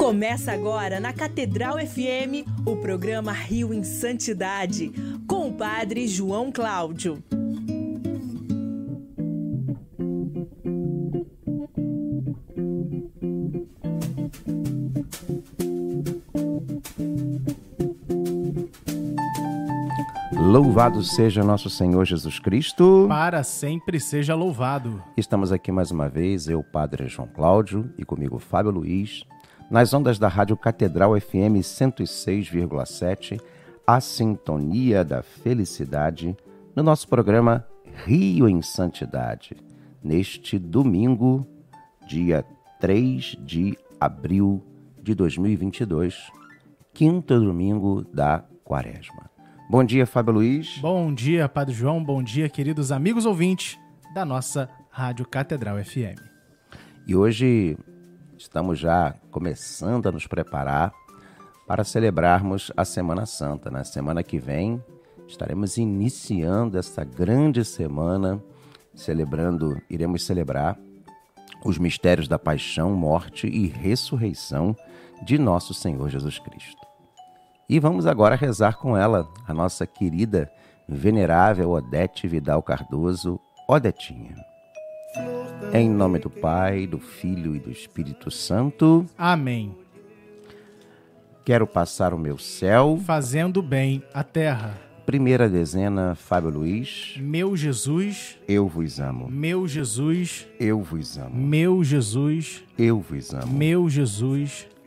Começa agora na Catedral FM o programa Rio em Santidade, com o Padre João Cláudio. Louvado seja nosso Senhor Jesus Cristo. Para sempre seja louvado. Estamos aqui mais uma vez, eu, Padre João Cláudio, e comigo Fábio Luiz, nas ondas da Rádio Catedral FM 106,7, a sintonia da felicidade, no nosso programa Rio em Santidade, neste domingo, dia 3 de abril de 2022, quinto domingo da quaresma. Bom dia, Fábio Luiz. Bom dia, Padre João. Bom dia, queridos amigos ouvintes da nossa Rádio Catedral FM. E hoje estamos já começando a nos preparar para celebrarmos a Semana Santa. Na né? semana que vem estaremos iniciando essa grande semana, celebrando, iremos celebrar os mistérios da paixão, morte e ressurreição de nosso Senhor Jesus Cristo. E vamos agora rezar com ela, a nossa querida, venerável Odete Vidal Cardoso, Odetinha. Em nome do Pai, do Filho e do Espírito Santo. Amém. Quero passar o meu céu. Fazendo bem a terra. Primeira dezena, Fábio Luiz. Meu Jesus, eu vos amo. Meu Jesus, eu vos amo. Meu Jesus, eu vos amo. Meu Jesus,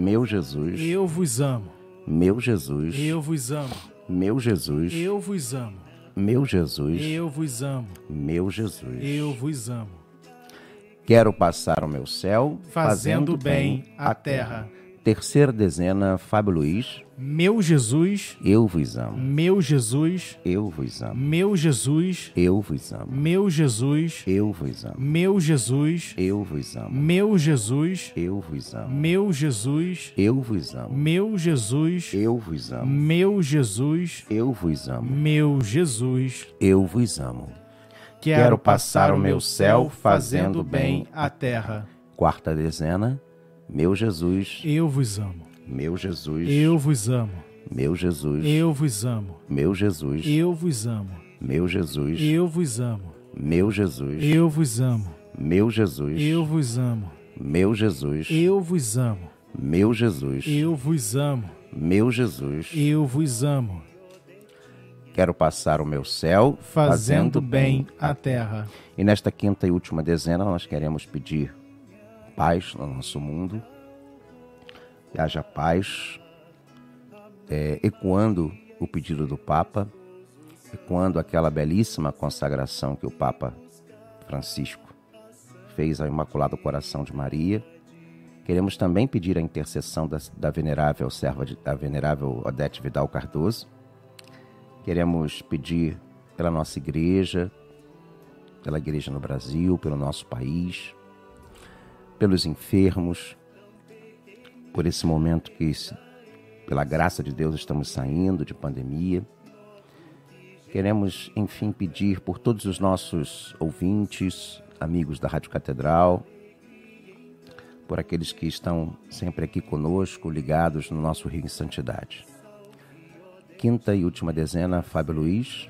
Meu Jesus, eu vos amo. Meu Jesus, eu vos amo. Meu Jesus, eu vos amo. Meu Jesus, eu vos amo. Meu Jesus, eu vos amo. Quero passar o meu céu fazendo, fazendo bem a terra. Terceira dezena, Fábio Luiz. Meu Jesus, eu vos amo. Meu Jesus, eu vos amo. Meu Jesus, eu vos amo. Meu Jesus, eu vos amo. Meu Jesus, eu vos amo. Meu Jesus, eu vos amo. Meu Jesus, eu vos amo. Meu Jesus, eu vos amo. Meu Jesus, eu vos amo. Meu Jesus, eu vos amo. Quero passar o meu céu fazendo bem a terra. Quarta dezena. Meu Jesus, eu vos amo. Meu Jesus, eu vos amo. Meu Jesus, eu vos amo. Meu Jesus, eu vos amo. Meu Jesus, eu vos amo. Meu Jesus, eu vos amo. Meu Jesus, eu vos amo. Meu Jesus, eu vos amo. Meu Jesus, eu vos amo. Meu Jesus, eu vos amo. Quero passar o meu céu fazendo, fazendo bem a terra. E nesta quinta e última dezena nós queremos pedir paz no nosso mundo, que haja paz, é, ecoando o pedido do Papa, ecoando aquela belíssima consagração que o Papa Francisco fez ao Imaculado Coração de Maria. Queremos também pedir a intercessão da, da venerável serva, de, da venerável Odete Vidal Cardoso. Queremos pedir pela nossa igreja, pela igreja no Brasil, pelo nosso país, pelos enfermos, por esse momento que, pela graça de Deus, estamos saindo de pandemia. Queremos, enfim, pedir por todos os nossos ouvintes, amigos da Rádio Catedral, por aqueles que estão sempre aqui conosco, ligados no nosso Rio em Santidade. Quinta e última dezena, Fábio Luiz.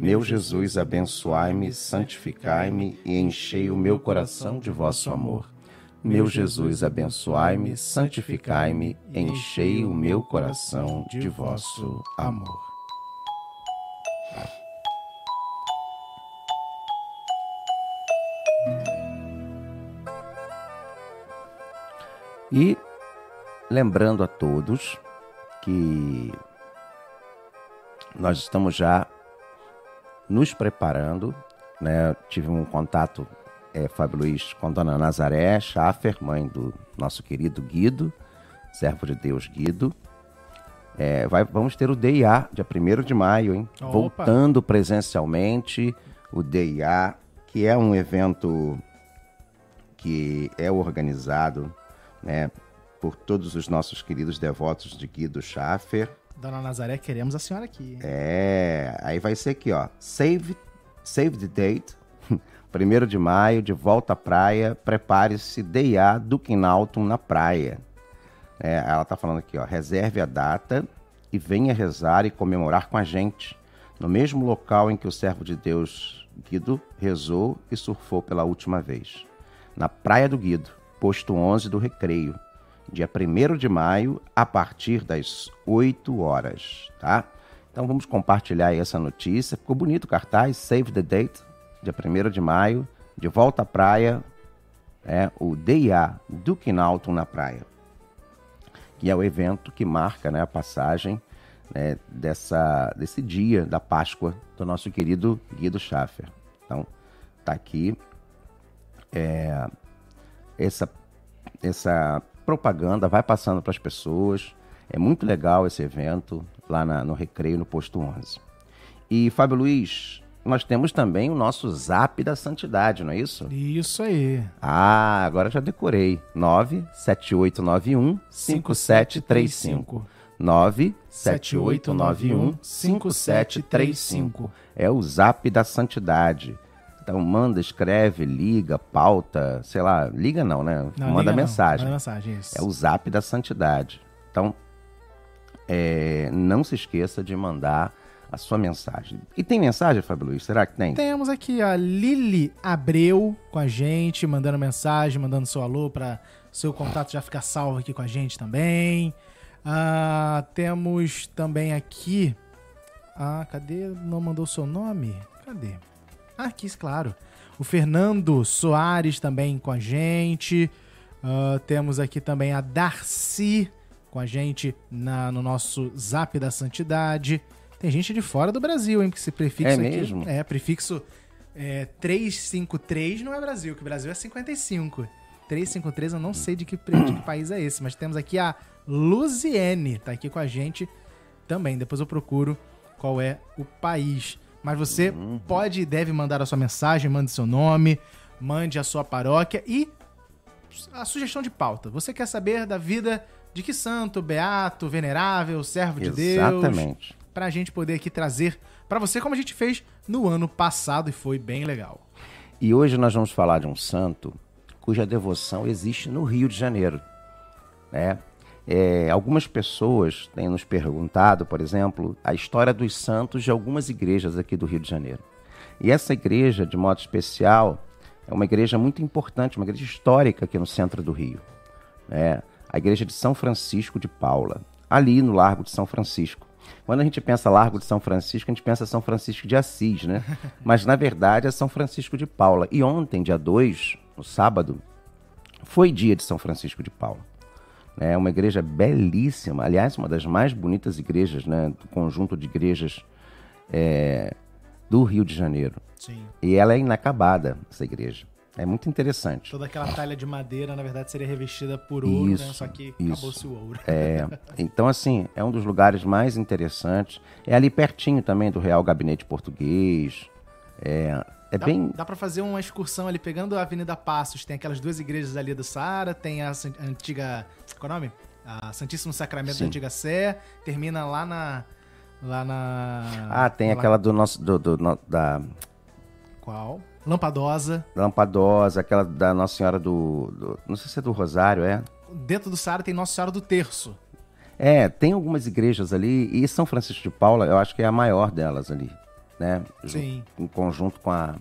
Meu Jesus, abençoai-me, santificai-me e enchei o meu coração de vosso amor. Meu Jesus, abençoai-me, santificai-me, enchei o meu coração de vosso amor. E lembrando a todos que nós estamos já nos preparando, né? Tive um contato, é, Fábio Luiz, com Dona Nazaré Schaffer, mãe do nosso querido Guido, servo de Deus Guido. É, vai, vamos ter o DIA, dia 1 de maio, hein? Opa. Voltando presencialmente, o DIA, que é um evento que é organizado né, por todos os nossos queridos devotos de Guido Schaffer. Dona Nazaré, queremos a senhora aqui. hein? É, aí vai ser aqui, ó. Save, save the date. 1 de maio, de volta à praia. Prepare-se, DIA do Quinalton na praia. É, ela tá falando aqui, ó. Reserve a data e venha rezar e comemorar com a gente. No mesmo local em que o servo de Deus Guido rezou e surfou pela última vez. Na Praia do Guido, posto 11 do Recreio. Dia 1 de maio, a partir das 8 horas, tá? Então vamos compartilhar essa notícia. Ficou bonito o cartaz, save the date, dia 1 de maio, de volta à praia, é o DIA do Quinalton na praia, que é o evento que marca né, a passagem né, dessa, desse dia da Páscoa do nosso querido Guido Schaffer. Então, tá aqui é, essa, essa propaganda, vai passando para as pessoas. É muito legal esse evento lá na- no Recreio, no Posto 11. E, Fábio Luiz, nós temos também o nosso Zap da Santidade, não é isso? Isso aí. Ah, agora já decorei. 97891 5735. 97891 5735. É o Zap da Santidade. Então manda, escreve, liga, pauta, sei lá, liga não, né? Não, manda não. mensagem. Manda mensagem, isso. É o Zap da Santidade. Então, é, não se esqueça de mandar a sua mensagem. E tem mensagem, Fábio Luiz? Será que tem? Temos aqui a Lili Abreu com a gente, mandando mensagem, mandando seu alô para seu contato já ficar salvo aqui com a gente também. Ah, temos também aqui. Ah, cadê? Não mandou seu nome? Cadê? Ah, aqui, claro. O Fernando Soares também com a gente. Ah, temos aqui também a Darcy com a gente na- no nosso Zap da Santidade. Tem gente de fora do Brasil, hein? Porque esse prefixo É aqui. mesmo? É, prefixo é, 353 não é Brasil, que Brasil é 55. 353 eu não sei de que, de que país é esse, mas temos aqui a Luziene, tá aqui com a gente também. Depois eu procuro qual é o país. Mas você pode e deve mandar a sua mensagem, mande seu nome, mande a sua paróquia e a sugestão de pauta. Você quer saber da vida de que santo, beato, venerável, servo de Deus? Exatamente. pra gente poder aqui trazer pra você como a gente fez no ano passado e foi bem legal. E hoje nós vamos falar de um santo cuja devoção existe no Rio de Janeiro. Né? É, algumas pessoas têm nos perguntado, por exemplo, a história dos santos de algumas igrejas aqui do Rio de Janeiro. E essa igreja, de modo especial, é uma igreja muito importante, uma igreja histórica aqui no centro do Rio. né? A igreja de São Francisco de Paula, ali no Largo de São Francisco. Quando a gente pensa Largo de São Francisco, a gente pensa São Francisco de Assis, né? Mas na verdade é São Francisco de Paula. E ontem, dia 2, no sábado, foi dia de São Francisco de Paula. É uma igreja belíssima, aliás, uma das mais bonitas igrejas, né, do conjunto de igrejas é, do Rio de Janeiro. Sim. E ela é inacabada, essa igreja. É muito interessante. Toda aquela talha de madeira, na verdade, seria revestida por ouro, né? Isso, Só que acabou-se o ouro. É, então, assim, é um dos lugares mais interessantes. É ali pertinho também do Real Gabinete Português. É, é Dá, bem. dá pra fazer uma excursão ali, pegando a Avenida Passos, tem aquelas duas igrejas ali do Saara, tem a antiga. Qual é o nome? A Santíssimo Sacramento Sim. da Antiga Sé, termina lá na. Lá na. Ah, tem lá- aquela do nosso. Do, do- no- da Qual? Lampadosa. Lampadosa, aquela da Nossa Senhora do, do- Não sei se é do Rosário, é? Dentro do Saara tem Nossa Senhora do Terço. É, tem algumas igrejas ali. E São Francisco de Paula, eu acho que é a maior delas ali. Né? Sim. Em conjunto com a.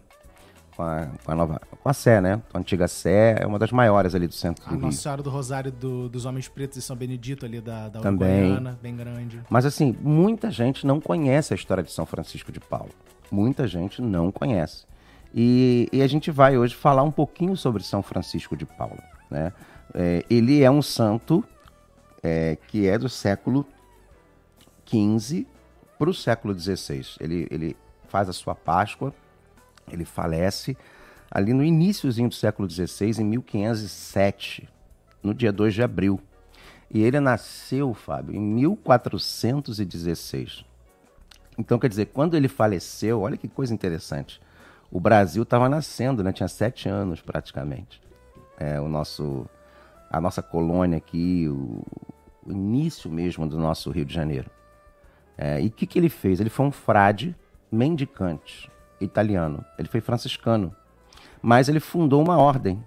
com a, com a nova, com a Sé, né? A antiga Sé é uma das maiores ali do centro A do Rio. Nossa Senhora do Rosário do- dos Homens Pretos e São Benedito ali da, da Também. Uruguaiana, bem grande. Mas assim, muita gente não conhece a história de São Francisco de Paula. Muita gente não conhece. E, e a gente vai hoje falar um pouquinho sobre São Francisco de Paula. Né? É, ele é um santo é, que é do século XV para o século XVI. Ele, ele faz a sua Páscoa, ele falece ali no iníciozinho do século XVI, em 1507, no dia 2 de abril. E ele nasceu, Fábio, em 1416. Então, quer dizer, quando ele faleceu, olha que coisa interessante. O Brasil estava nascendo, né? Tinha sete anos praticamente. É, o nosso, a nossa colônia aqui, o, o início mesmo do nosso Rio de Janeiro. É, e o que, que ele fez? Ele foi um frade mendicante italiano. Ele foi franciscano. Mas ele fundou uma ordem,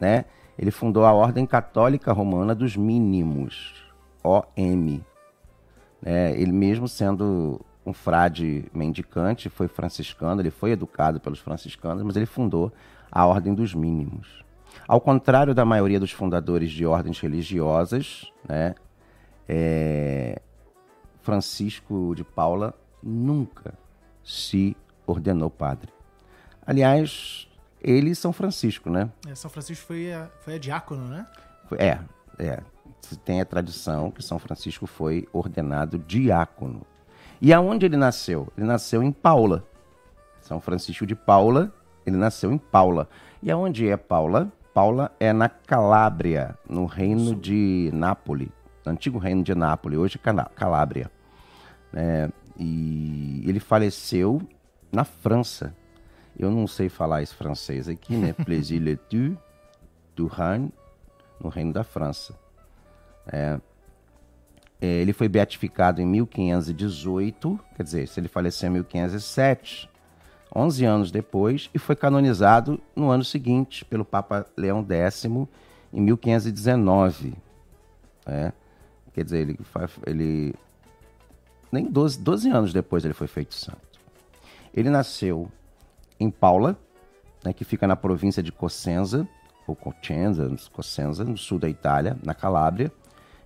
né? Ele fundou a Ordem Católica Romana dos Mínimos, OM. É, ele mesmo sendo um frade mendicante, foi franciscano, ele foi educado pelos franciscanos, mas ele fundou a Ordem dos Mínimos. Ao contrário da maioria dos fundadores de ordens religiosas, né, é, Francisco de Paula nunca se ordenou padre. Aliás, ele e São Francisco, né? É, São Francisco foi a, foi a diácono, né? É, é. Tem a tradição que São Francisco foi ordenado diácono. E aonde ele nasceu? Ele nasceu em Paula. São Francisco de Paula, ele nasceu em Paula. E aonde é Paula? Paula é na Calábria, no reino de Nápoles, no antigo reino de Nápoles, hoje Calábria. É, e ele faleceu na França. Eu não sei falar esse francês aqui, né? Plaisir le tu, du Rhin, no reino da França. É, é, ele foi beatificado em 1518, quer dizer, se ele faleceu em 1507, 11 anos depois, e foi canonizado no ano seguinte pelo Papa Leão X em 1519. né? Quer dizer, ele, ele nem 12, 12 anos depois ele foi feito santo. Ele nasceu em Paula, né, que fica na província de Cosenza, ou Cosenza, Cosenza, no sul da Itália, na Calábria.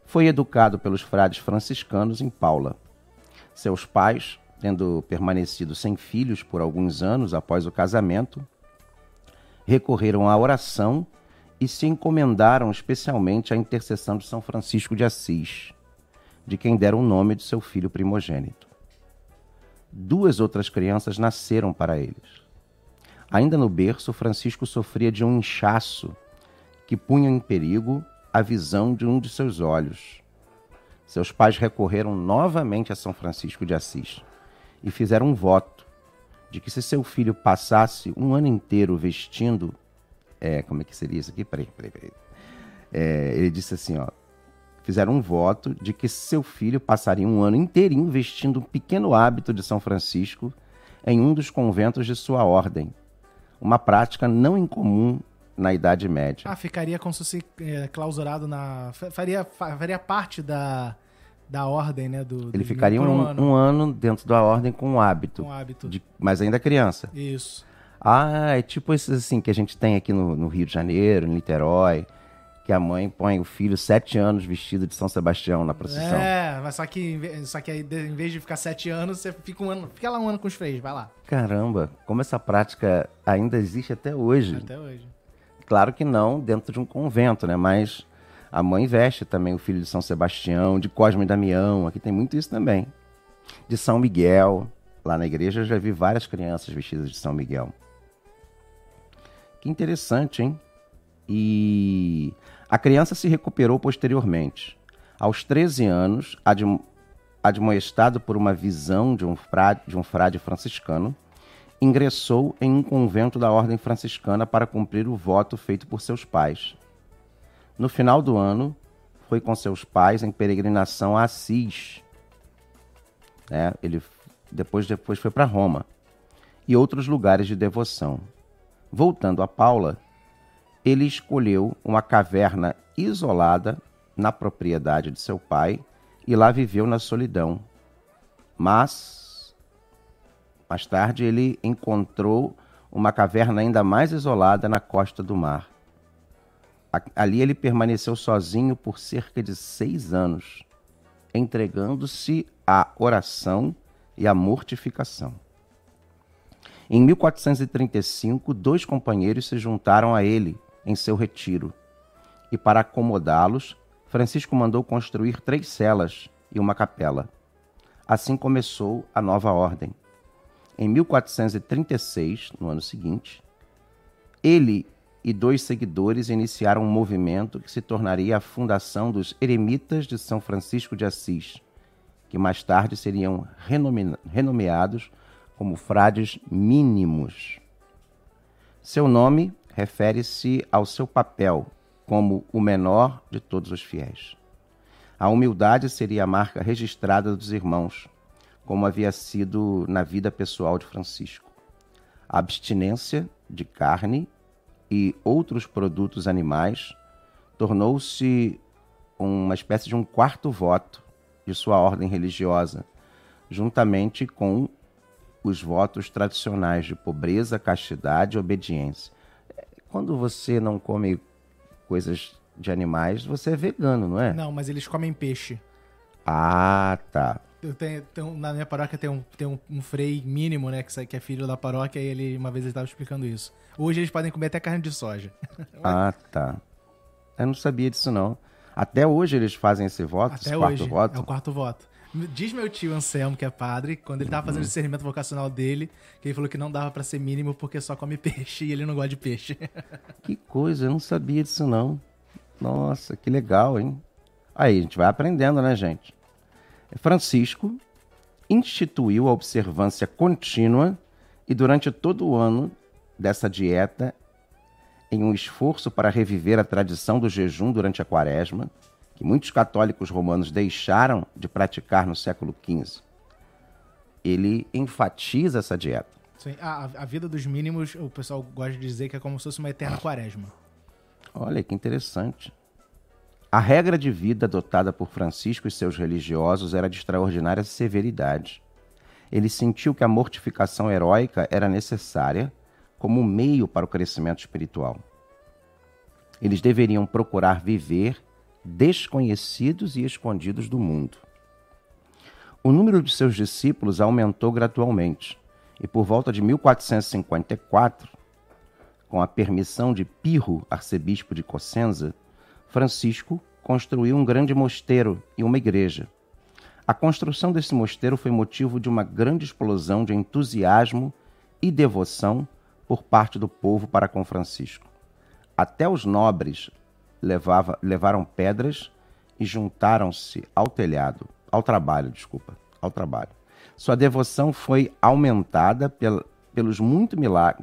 Foi educado pelos frades franciscanos em Paula. Seus pais, tendo permanecido sem filhos por alguns anos após o casamento, recorreram à oração e se encomendaram especialmente à intercessão de São Francisco de Assis, de quem deram o nome de seu filho primogênito. Duas outras crianças nasceram para eles. Ainda no berço, Francisco sofria de um inchaço que punha em perigo a visão de um de seus olhos. Seus pais recorreram novamente a São Francisco de Assis e fizeram um voto de que se seu filho passasse um ano inteiro vestindo. É, como é que seria isso aqui? Peraí, peraí, peraí. É, ele disse assim, ó. Fizeram um voto de que seu filho passaria um ano inteirinho vestindo um pequeno hábito de São Francisco em um dos conventos de sua ordem. Uma prática não incomum na Idade Média. Ah, ficaria como se fosse é, clausurado na. fa- Faria, fa- faria parte da, da ordem, né? Do, Ele ficaria por um, ano, um ano dentro da ordem com um hábito, com hábito. de- mas ainda criança. Isso. Ah, é tipo esses assim que a gente tem aqui no, no Rio de Janeiro, em Niterói, que a mãe põe o filho sete anos vestido de São Sebastião na procissão. É, mas só que, só que aí, em vez de ficar sete anos, você fica um ano. Fica lá um ano com os freios, vai lá. Caramba, como essa prática ainda existe até hoje. Até hoje. Claro que não dentro de um convento, né? Mas a mãe veste também o filho de São Sebastião, de Cosme e Damião, aqui tem muito isso também. De São Miguel, lá na igreja eu já vi várias crianças vestidas de São Miguel. Que interessante, hein? E a criança se recuperou posteriormente. Aos 13 anos, admo- admoestado por uma visão de um frade, de um frade franciscano, ingressou em um convento da ordem franciscana para cumprir o voto feito por seus pais. No final do ano, foi com seus pais em peregrinação a Assis. né? ele depois, depois foi para Roma e outros lugares de devoção. Voltando a Paula, ele escolheu uma caverna isolada na propriedade de seu pai e lá viveu na solidão. Mas mais tarde ele encontrou uma caverna ainda mais isolada na costa do mar. Ali ele permaneceu sozinho por cerca de seis anos, entregando-se à oração e à mortificação. Em 1435, dois companheiros se juntaram a ele em seu retiro, e para acomodá-los, Francisco mandou construir três celas e uma capela. Assim começou a nova ordem. Em 1436, no ano seguinte, ele e dois seguidores iniciaram um movimento que se tornaria a fundação dos Eremitas de São Francisco de Assis, que mais tarde seriam renome renomeados como frades mínimos. Seu nome refere-se ao seu papel como o menor de todos os fiéis. A humildade seria a marca registrada dos irmãos, como havia sido na vida pessoal de Francisco. A abstinência de carne e outros produtos animais tornou-se uma espécie de um quarto voto de sua ordem religiosa, juntamente com os votos tradicionais de pobreza, castidade e obediência. Quando você não come coisas de animais, você é vegano, não é? Não, mas eles comem peixe. Ah, tá. Eu tenho, tenho, na minha paróquia tem, um, tem um, um frei mínimo, né? Que, que é filho da paróquia, e ele uma vez ele estava explicando isso. Hoje eles podem comer até carne de soja. ah, tá. Eu não sabia disso, não. Até hoje eles fazem esse voto, até esse hoje, quarto voto? É o quarto voto. Diz meu tio Anselmo, que é padre, quando ele tava fazendo o discernimento vocacional dele, que ele falou que não dava para ser mínimo porque só come peixe e ele não gosta de peixe. Que coisa, eu não sabia disso não. Nossa, que legal, hein? Aí, a gente vai aprendendo, né, gente? Francisco instituiu a observância contínua e durante todo o ano dessa dieta, em um esforço para reviver a tradição do jejum durante a quaresma, que muitos católicos romanos deixaram de praticar no século XV. Ele enfatiza essa dieta. Sim, a, a vida dos mínimos, o pessoal gosta de dizer que é como se fosse uma eterna quaresma. Olha que interessante. A regra de vida adotada por Francisco e seus religiosos era de extraordinária severidade. Ele sentiu que a mortificação heróica era necessária como meio para o crescimento espiritual. Eles deveriam procurar viver desconhecidos e escondidos do mundo. O número de seus discípulos aumentou gradualmente e, por volta de 1454, com a permissão de Pirro, arcebispo de Cossenza, Francisco construiu um grande mosteiro e uma igreja. A construção desse mosteiro foi motivo de uma grande explosão de entusiasmo e devoção por parte do povo para com Francisco. Até os nobres levava, levaram pedras e juntaram-se ao telhado, ao trabalho, desculpa, ao trabalho. Sua devoção foi aumentada pel, pelos, muito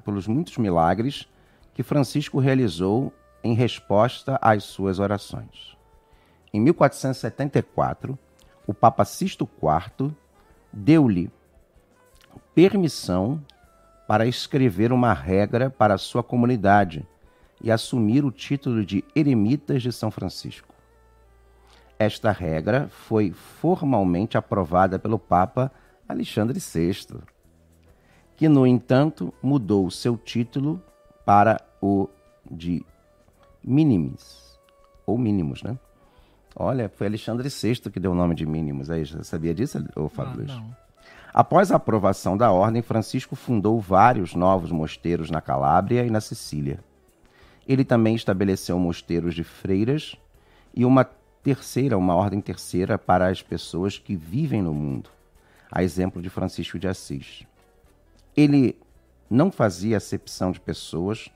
pelos muitos milagres que Francisco realizou em resposta às suas orações. Em 1474, o Papa Sisto IV deu-lhe permissão para escrever uma regra para a sua comunidade e assumir o título de Eremitas de São Francisco. Esta regra foi formalmente aprovada pelo Papa Alexandre VI, que, no entanto, mudou seu título para o de minimis, ou mínimos, né? Olha, foi Alexandre VI que deu o nome de mínimos. Aí, já sabia disso, ô Fábio Ah, não. Após a aprovação da ordem, Francisco fundou vários novos mosteiros na Calábria e na Sicília. Ele também estabeleceu mosteiros de freiras e uma terceira, uma ordem terceira para as pessoas que vivem no mundo, a exemplo de Francisco de Assis. Ele não fazia acepção de pessoas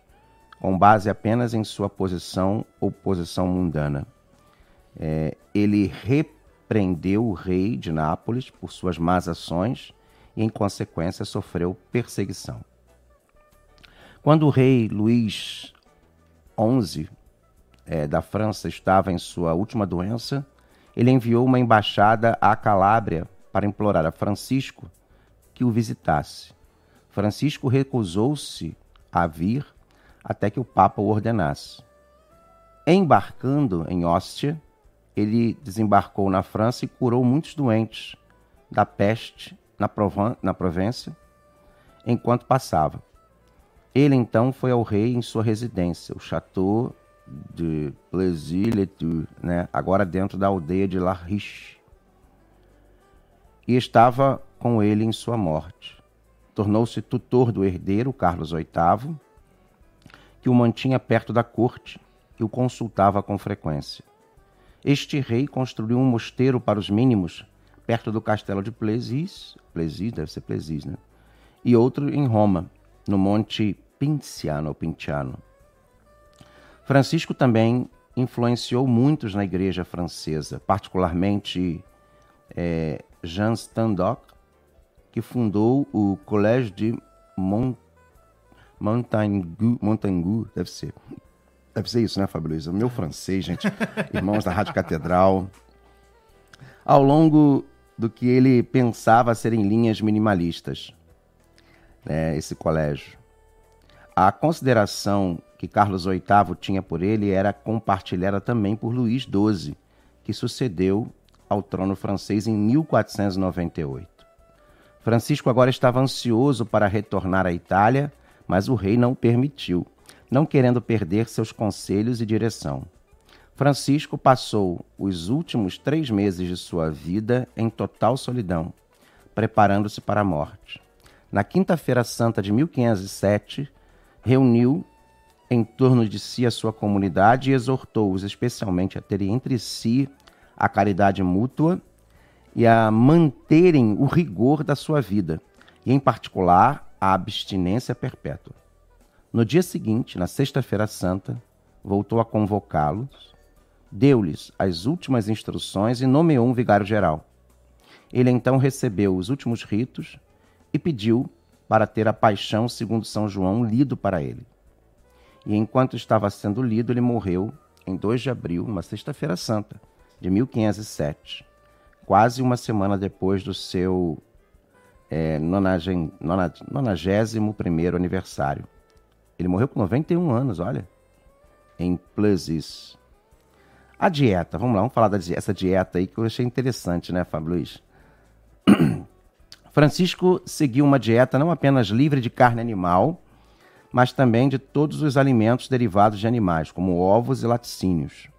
com base apenas em sua posição ou posição mundana. É, ele repreendeu o rei de Nápoles por suas más ações e, em consequência, sofreu perseguição. Quando o rei Luís XI é, da França estava em sua última doença, ele enviou uma embaixada à Calábria para implorar a Francisco que o visitasse. Francisco recusou-se a vir até que o Papa o ordenasse. Embarcando em Ostia, ele desembarcou na França e curou muitos doentes da peste na, Provan na enquanto passava. Ele então foi ao rei em sua residência, o Château de Plessis-les-Tours, né? agora dentro da aldeia de La Riche. E estava com ele em sua morte. Tornou-se tutor do herdeiro, Carlos VIII, que o mantinha perto da corte e o consultava com frequência. Este rei construiu um mosteiro para os mínimos perto do castelo de Plessis, Plessis deve ser Plessis, né? E outro em Roma, no Monte Pinciano, Pinciano. Francisco também influenciou muitos na igreja francesa, particularmente é, Jean Standock, que fundou o Collège de Mont deve ser. Deve ser isso, né, Fábio Luiz? O meu francês, gente. Irmãos da Rádio Catedral. Ao longo do que ele pensava serem linhas minimalistas, né, esse colégio. A consideração que Carlos VIII tinha por ele era compartilhada também por Luís XII, que sucedeu ao trono francês em 1498. Francisco agora estava ansioso para retornar à Itália mas o rei não o permitiu, não querendo perder seus conselhos e direção. Francisco passou os últimos três meses de sua vida em total solidão, preparando-se para a morte. Na Quinta-feira Santa de 1507, reuniu em torno de si a sua comunidade e exortou-os especialmente a terem entre si a caridade mútua e a manterem o rigor da sua vida, e em particular a abstinência perpétua. No dia seguinte, na Sexta-feira Santa, voltou a convocá-los, deu-lhes as últimas instruções e nomeou um vigário-geral. Ele então recebeu os últimos ritos e pediu para ter a paixão segundo São João lido para ele. E enquanto estava sendo lido, ele morreu em 2 de abril, uma sexta-feira santa, de 1507, quase uma semana depois do seu é, 91 aniversário. Ele morreu com 91 anos, olha, em Plessis. A dieta, vamos lá, vamos falar dessa dieta aí que eu achei interessante, né, Fábio Luiz? Francisco seguiu uma dieta não apenas livre de carne animal, mas também de todos os alimentos derivados de animais, como ovos e laticínios.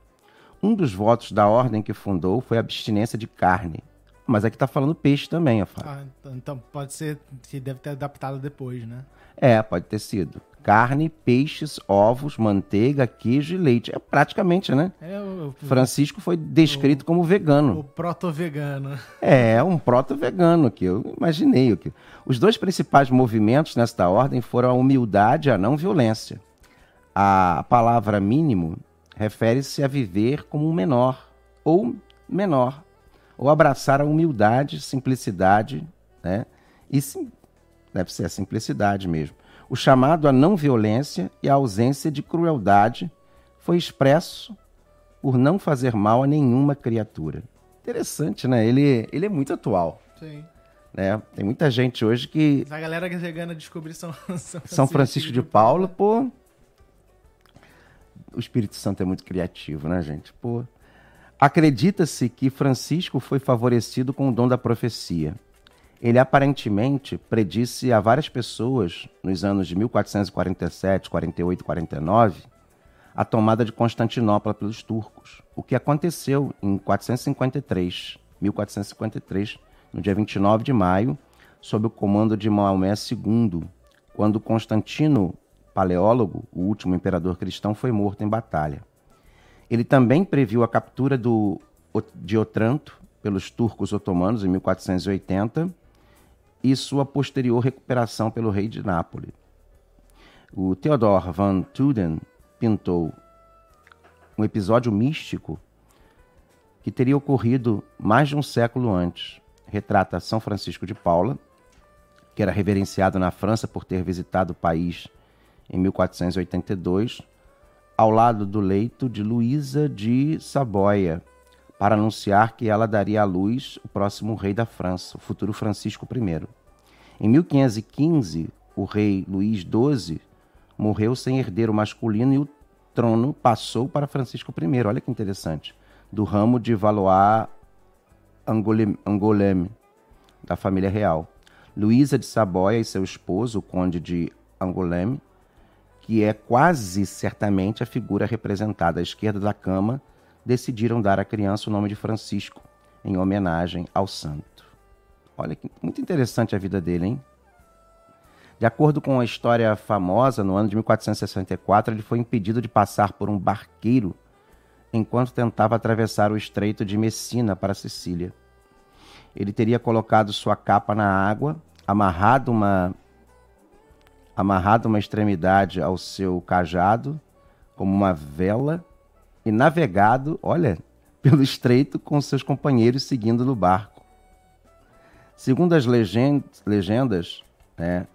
Um dos votos da ordem que fundou foi a abstinência de carne, mas aqui tá falando peixe também, falo. Ah, então pode ser que deve ter adaptado depois, né? É, pode ter sido. Carne, peixes, ovos, manteiga, queijo e leite. É praticamente, né? É, o, Francisco foi descrito o, como vegano. O proto-vegano. É, um proto-vegano que eu imaginei. aqui. Os dois principais movimentos nesta ordem foram a humildade e a não violência. A palavra mínimo refere-se a viver como um menor ou menor ou abraçar a humildade, simplicidade, né? E sim, deve ser a simplicidade mesmo. O chamado à não violência e à ausência de crueldade foi expresso por não fazer mal a nenhuma criatura. Interessante, né? Ele, ele é muito atual. Sim. Né? Tem muita gente hoje que. A galera que chegando a descobrir São, São Francisco, São Francisco de, de Paulo, pô. O Espírito Santo é muito criativo, né, gente? Pô. Acredita-se que Francisco foi favorecido com o dom da profecia. Ele aparentemente predisse a várias pessoas, nos anos de 1447, 48 e 49, a tomada de Constantinopla pelos turcos, o que aconteceu em 453, 1453, no dia 29 de maio, sob o comando de Maomé II, quando Constantino Paleólogo, o último imperador cristão, foi morto em batalha. Ele também previu a captura do, de Otranto pelos turcos otomanos em 1480 e sua posterior recuperação pelo rei de Nápoles. O Theodor van Tuden pintou um episódio místico que teria ocorrido mais de um século antes. Retrata São Francisco de Paula, que era reverenciado na França por ter visitado o país em 1482, ao lado do leito de Luísa de Saboia, para anunciar que ela daria à luz o próximo rei da França, o futuro Francisco I. Em 1515, o rei Luís XII morreu sem herdeiro masculino e o trono passou para Francisco I. Olha que interessante. Do ramo de Valois Angoulême, da família real. Luísa de Saboia e seu esposo, o conde de Angoulême, que é quase certamente a figura representada à esquerda da cama, decidiram dar à criança o nome de Francisco, em homenagem ao santo. Olha que muito interessante a vida dele, hein? De acordo com a história famosa, no ano de 1464, ele foi impedido de passar por um barqueiro enquanto tentava atravessar o estreito de Messina para Sicília. Ele teria colocado sua capa na água, amarrado uma amarrado uma extremidade ao seu cajado como uma vela e navegado, olha, pelo estreito com seus companheiros seguindo no barco. Segundo as legendas, né,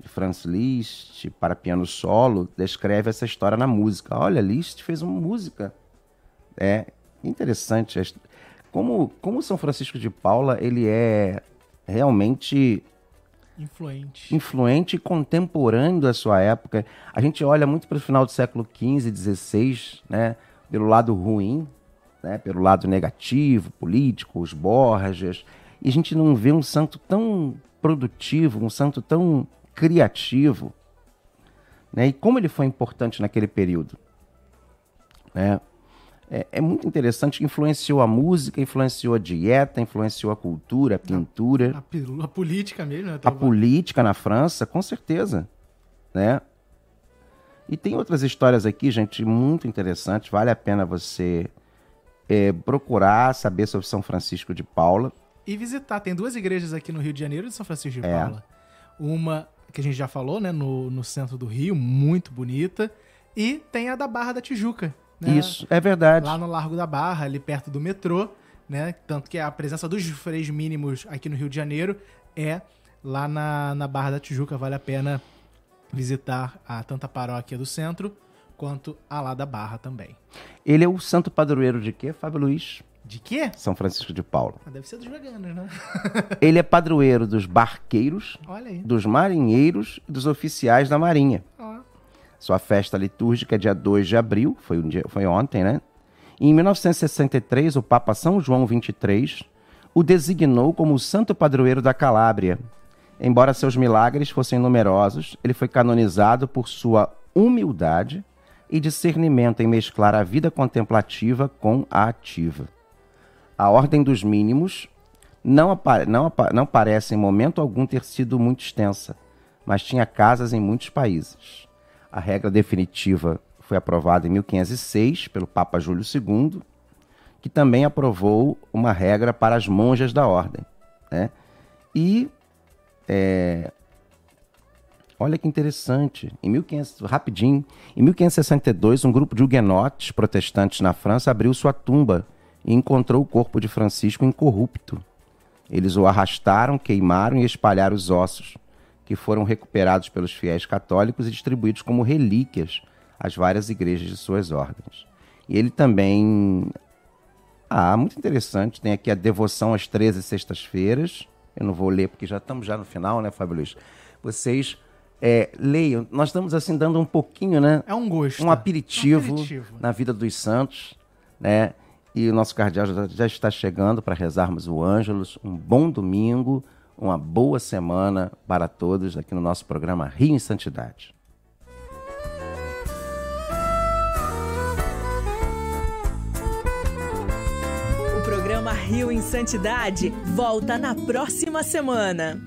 de Franz Liszt para piano solo, descreve essa história na música. Olha, Liszt fez uma música. É interessante. Como, como São Francisco de Paula, ele é realmente influente. influente e contemporâneo da sua época. A gente olha muito para o final do século XV, XVI, né, pelo lado ruim, né, pelo lado negativo, político, os Borgias, e a gente não vê um santo tão produtivo, um santo tão criativo, né? E como ele foi importante naquele período, né? É, é, muito interessante, influenciou a música, influenciou a dieta, influenciou a cultura, a pintura. A, a, a política mesmo, né? A política na França, com certeza, né? E tem outras histórias aqui, gente, muito interessantes. Vale a pena você é, procurar saber sobre São Francisco de Paula. E visitar. Tem duas igrejas aqui no Rio de Janeiro de São Francisco de é. Paula. Uma que a gente já falou, né, no, no centro do Rio, muito bonita. E tem a da Barra da Tijuca. Né? Isso, é verdade. Lá no Largo da Barra, ali perto do metrô, né? Tanto que a presença dos freios mínimos aqui no Rio de Janeiro é lá na, na Barra da Tijuca. Vale a pena visitar a, tanto a paróquia do centro quanto a lá da Barra também. Ele é o santo padroeiro de quê, Fábio Luiz? De quê? São Francisco de Paula. Ah, deve ser dos veganos, né? Ele é padroeiro dos barqueiros, dos marinheiros e dos oficiais da marinha. Ah. Sua festa litúrgica é dia 2 de abril, foi, um dia, foi ontem, né? E em 1963, o Papa São João XXIII o designou como o santo padroeiro da Calábria. Embora seus milagres fossem numerosos, ele foi canonizado por sua humildade e discernimento em mesclar a vida contemplativa com a ativa. A ordem dos mínimos não, não, não parece em momento algum ter sido muito extensa, mas tinha casas em muitos países. A regra definitiva foi aprovada em 1506 pelo Papa Júlio II, que também aprovou uma regra para as monjas da ordem. Né? E é, olha que interessante, em 1500, rapidinho, em 1562 um grupo de huguenotes protestantes na França abriu sua tumba e encontrou o corpo de Francisco incorrupto. Eles o arrastaram, queimaram e espalharam os ossos, que foram recuperados pelos fiéis católicos e distribuídos como relíquias às várias igrejas de suas ordens. E ele também. Ah, muito interessante. Tem aqui a devoção às 13 sextas-feiras. Eu não vou ler porque já estamos já no final, né, Fábio Luiz? Vocês é, leiam. Nós estamos assim dando um pouquinho, né? É um gosto. Um aperitivo, um aperitivo. na vida dos santos, né? E o nosso cardeal já está chegando para rezarmos o Ângelus. Um bom domingo, uma boa semana para todos aqui no nosso programa Rio em Santidade. Rio em Santidade volta na próxima semana.